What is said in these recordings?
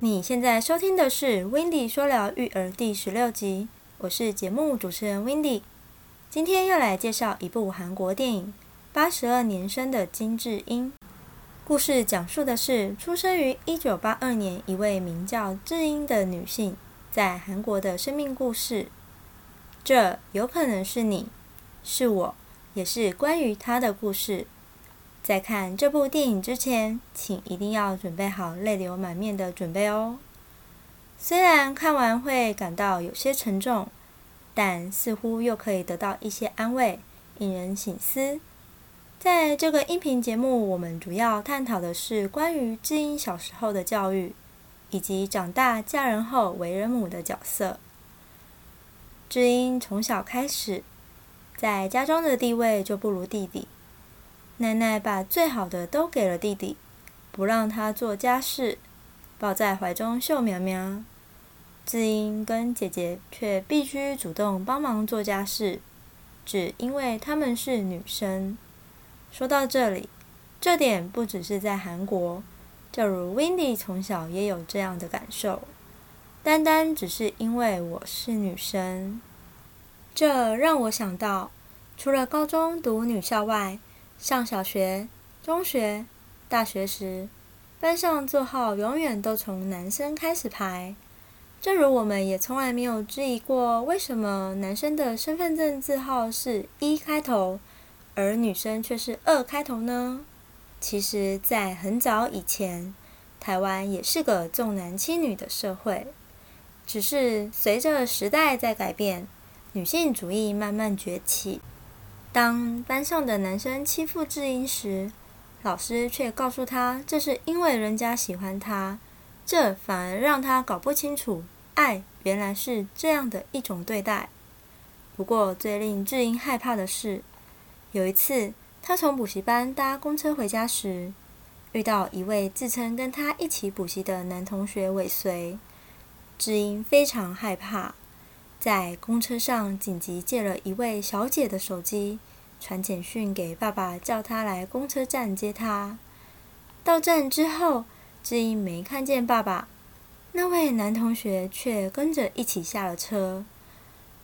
你现在收听的是《w i n d y 说聊育儿》第十六集，我是节目主持人 w i n d y 今天要来介绍一部韩国电影《八十二年生的金智英》。故事讲述的是出生于一九八二年一位名叫智英的女性在韩国的生命故事。这有可能是你，是我，也是关于她的故事。在看这部电影之前，请一定要准备好泪流满面的准备哦。虽然看完会感到有些沉重，但似乎又可以得到一些安慰，引人醒思。在这个音频节目，我们主要探讨的是关于智英小时候的教育，以及长大嫁人后为人母的角色。智英从小开始，在家中的地位就不如弟弟。奶奶把最好的都给了弟弟，不让他做家事，抱在怀中秀苗苗。智英跟姐姐却必须主动帮忙做家事，只因为她们是女生。说到这里，这点不只是在韩国，就如 w i n d y 从小也有这样的感受。单单只是因为我是女生，这让我想到，除了高中读女校外，上小学、中学、大学时，班上座号永远都从男生开始排。正如我们也从来没有质疑过，为什么男生的身份证字号是一开头，而女生却是二开头呢？其实，在很早以前，台湾也是个重男轻女的社会，只是随着时代在改变，女性主义慢慢崛起。当班上的男生欺负智英时，老师却告诉他这是因为人家喜欢他，这反而让他搞不清楚爱原来是这样的一种对待。不过最令智英害怕的是，有一次他从补习班搭公车回家时，遇到一位自称跟他一起补习的男同学尾随，智英非常害怕。在公车上紧急借了一位小姐的手机，传简讯给爸爸，叫他来公车站接他。到站之后，智英没看见爸爸，那位男同学却跟着一起下了车。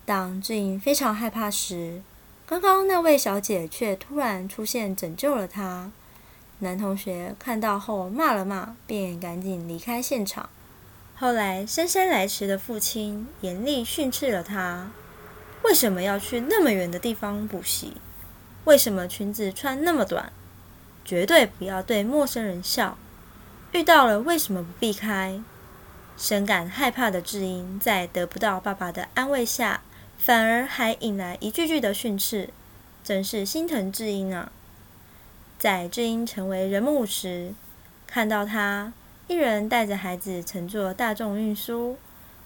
当智英非常害怕时，刚刚那位小姐却突然出现，拯救了他。男同学看到后骂了骂，便赶紧离开现场。后来，姗姗来迟的父亲严厉训斥了他：“为什么要去那么远的地方补习？为什么裙子穿那么短？绝对不要对陌生人笑。遇到了为什么不避开？”深感害怕的智英，在得不到爸爸的安慰下，反而还引来一句句的训斥，真是心疼智英啊！在智英成为人母时，看到他。一人带着孩子乘坐大众运输，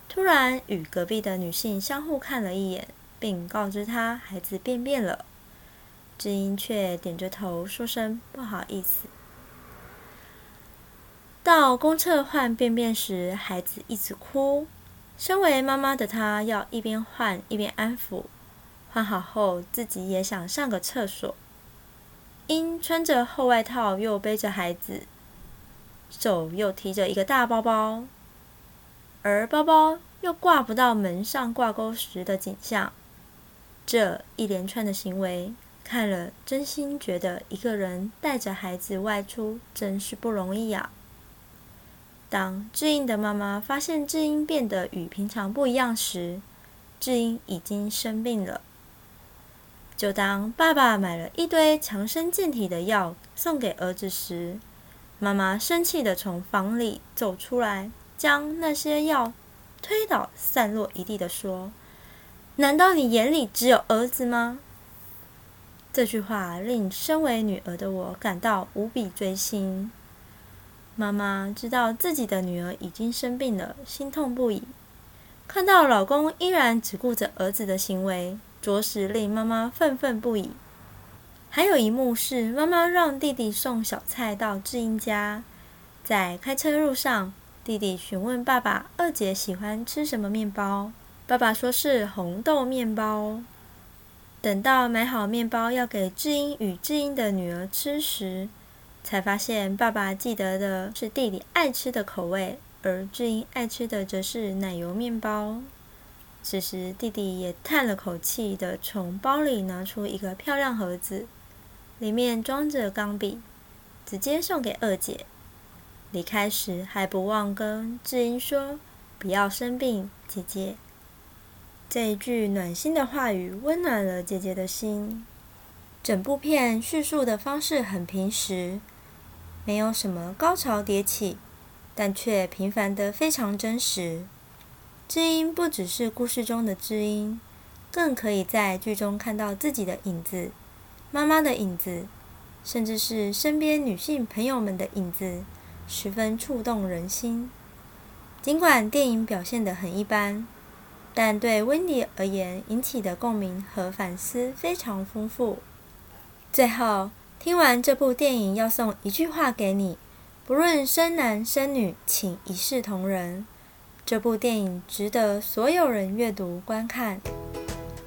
突然与隔壁的女性相互看了一眼，并告知她孩子便便了。智英却点着头说声不好意思。到公厕换便便时，孩子一直哭。身为妈妈的她要一边换一边安抚。换好后，自己也想上个厕所。因穿着厚外套又背着孩子。手又提着一个大包包，而包包又挂不到门上挂钩时的景象，这一连串的行为，看了真心觉得一个人带着孩子外出真是不容易啊。当智英的妈妈发现智英变得与平常不一样时，智英已经生病了。就当爸爸买了一堆强身健体的药送给儿子时，妈妈生气的从房里走出来，将那些药推倒，散落一地的说：“难道你眼里只有儿子吗？”这句话令身为女儿的我感到无比锥心。妈妈知道自己的女儿已经生病了，心痛不已。看到老公依然只顾着儿子的行为，着实令妈妈愤愤不已。还有一幕是妈妈让弟弟送小菜到智英家，在开车路上，弟弟询问爸爸：“二姐喜欢吃什么面包？”爸爸说是红豆面包。等到买好面包要给智英与智英的女儿吃时，才发现爸爸记得的是弟弟爱吃的口味，而智英爱吃的则是奶油面包。此时，弟弟也叹了口气的从包里拿出一个漂亮盒子，里面装着钢笔，直接送给二姐。离开时还不忘跟智英说：“不要生病，姐姐。”这一句暖心的话语温暖了姐姐的心。整部片叙述的方式很平实，没有什么高潮迭起，但却平凡的非常真实。知音不只是故事中的知音，更可以在剧中看到自己的影子、妈妈的影子，甚至是身边女性朋友们的影子，十分触动人心。尽管电影表现得很一般，但对温迪而言，引起的共鸣和反思非常丰富。最后，听完这部电影，要送一句话给你：不论生男生女，请一视同仁。这部电影值得所有人阅读观看。